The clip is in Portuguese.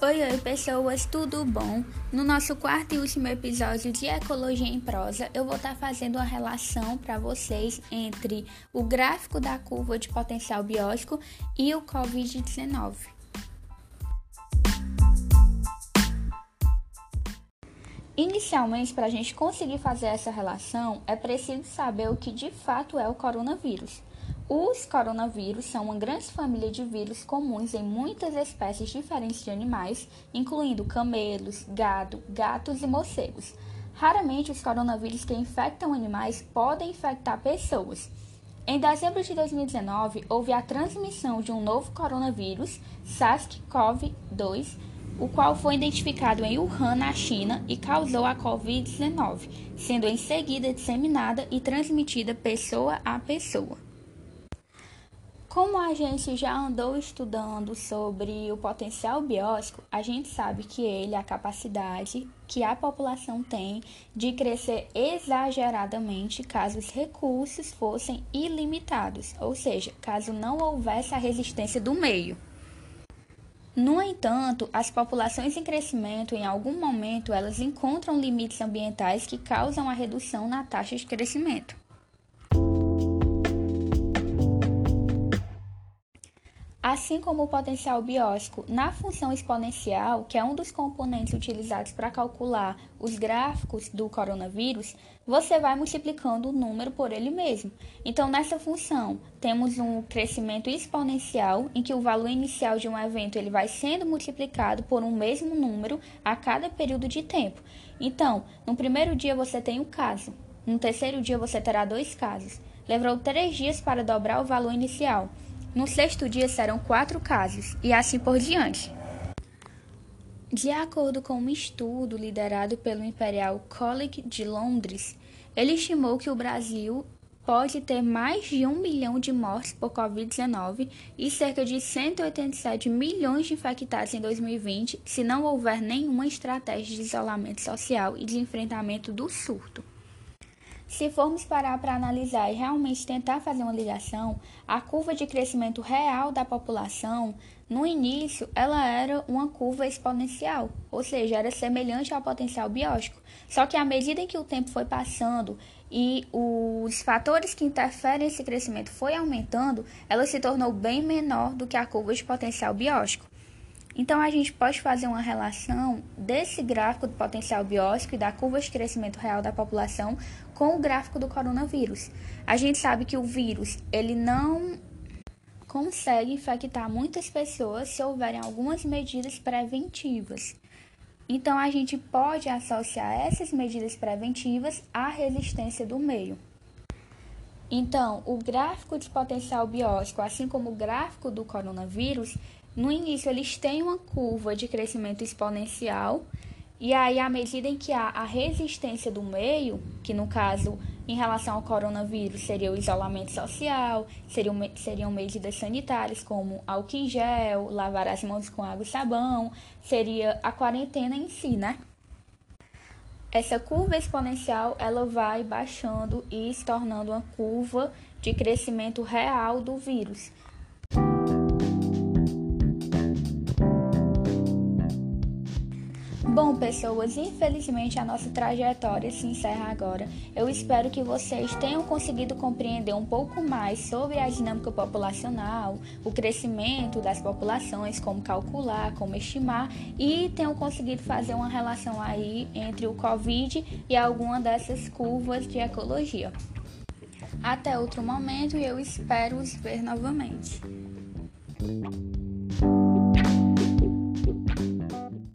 Oi, oi, pessoas, tudo bom? No nosso quarto e último episódio de Ecologia em Prosa, eu vou estar fazendo uma relação para vocês entre o gráfico da curva de potencial biótico e o Covid-19. Inicialmente, para a gente conseguir fazer essa relação, é preciso saber o que de fato é o coronavírus. Os coronavírus são uma grande família de vírus comuns em muitas espécies diferentes de animais, incluindo camelos, gado, gatos e morcegos. Raramente, os coronavírus que infectam animais podem infectar pessoas. Em dezembro de 2019, houve a transmissão de um novo coronavírus, SARS-CoV-2, o qual foi identificado em Wuhan, na China, e causou a Covid-19, sendo em seguida disseminada e transmitida pessoa a pessoa. Como a gente já andou estudando sobre o potencial biótico, a gente sabe que ele é a capacidade que a população tem de crescer exageradamente caso os recursos fossem ilimitados, ou seja, caso não houvesse a resistência do meio. No entanto, as populações em crescimento, em algum momento, elas encontram limites ambientais que causam a redução na taxa de crescimento. Assim como o potencial biótico na função exponencial, que é um dos componentes utilizados para calcular os gráficos do coronavírus, você vai multiplicando o número por ele mesmo. Então, nessa função, temos um crescimento exponencial, em que o valor inicial de um evento ele vai sendo multiplicado por um mesmo número a cada período de tempo. Então, no primeiro dia você tem um caso, no terceiro dia você terá dois casos. Levou três dias para dobrar o valor inicial. No sexto dia serão quatro casos, e assim por diante. De acordo com um estudo liderado pelo Imperial College de Londres, ele estimou que o Brasil pode ter mais de um milhão de mortes por Covid-19 e cerca de 187 milhões de infectados em 2020 se não houver nenhuma estratégia de isolamento social e de enfrentamento do surto. Se formos parar para analisar e realmente tentar fazer uma ligação, a curva de crescimento real da população, no início, ela era uma curva exponencial, ou seja, era semelhante ao potencial biótico. Só que à medida em que o tempo foi passando e os fatores que interferem nesse crescimento foi aumentando, ela se tornou bem menor do que a curva de potencial biótico. Então, a gente pode fazer uma relação desse gráfico do potencial biótico e da curva de crescimento real da população com o gráfico do coronavírus. A gente sabe que o vírus, ele não consegue infectar muitas pessoas se houverem algumas medidas preventivas. Então, a gente pode associar essas medidas preventivas à resistência do meio. Então, o gráfico de potencial biótico, assim como o gráfico do coronavírus, no início, eles têm uma curva de crescimento exponencial, e aí, à medida em que há a resistência do meio, que no caso, em relação ao coronavírus, seria o isolamento social, seriam, seriam medidas sanitárias como álcool em gel, lavar as mãos com água e sabão, seria a quarentena em si, né? Essa curva exponencial, ela vai baixando e se tornando uma curva de crescimento real do vírus. Bom, pessoas, infelizmente a nossa trajetória se encerra agora. Eu espero que vocês tenham conseguido compreender um pouco mais sobre a dinâmica populacional, o crescimento das populações, como calcular, como estimar e tenham conseguido fazer uma relação aí entre o Covid e alguma dessas curvas de ecologia. Até outro momento e eu espero os ver novamente.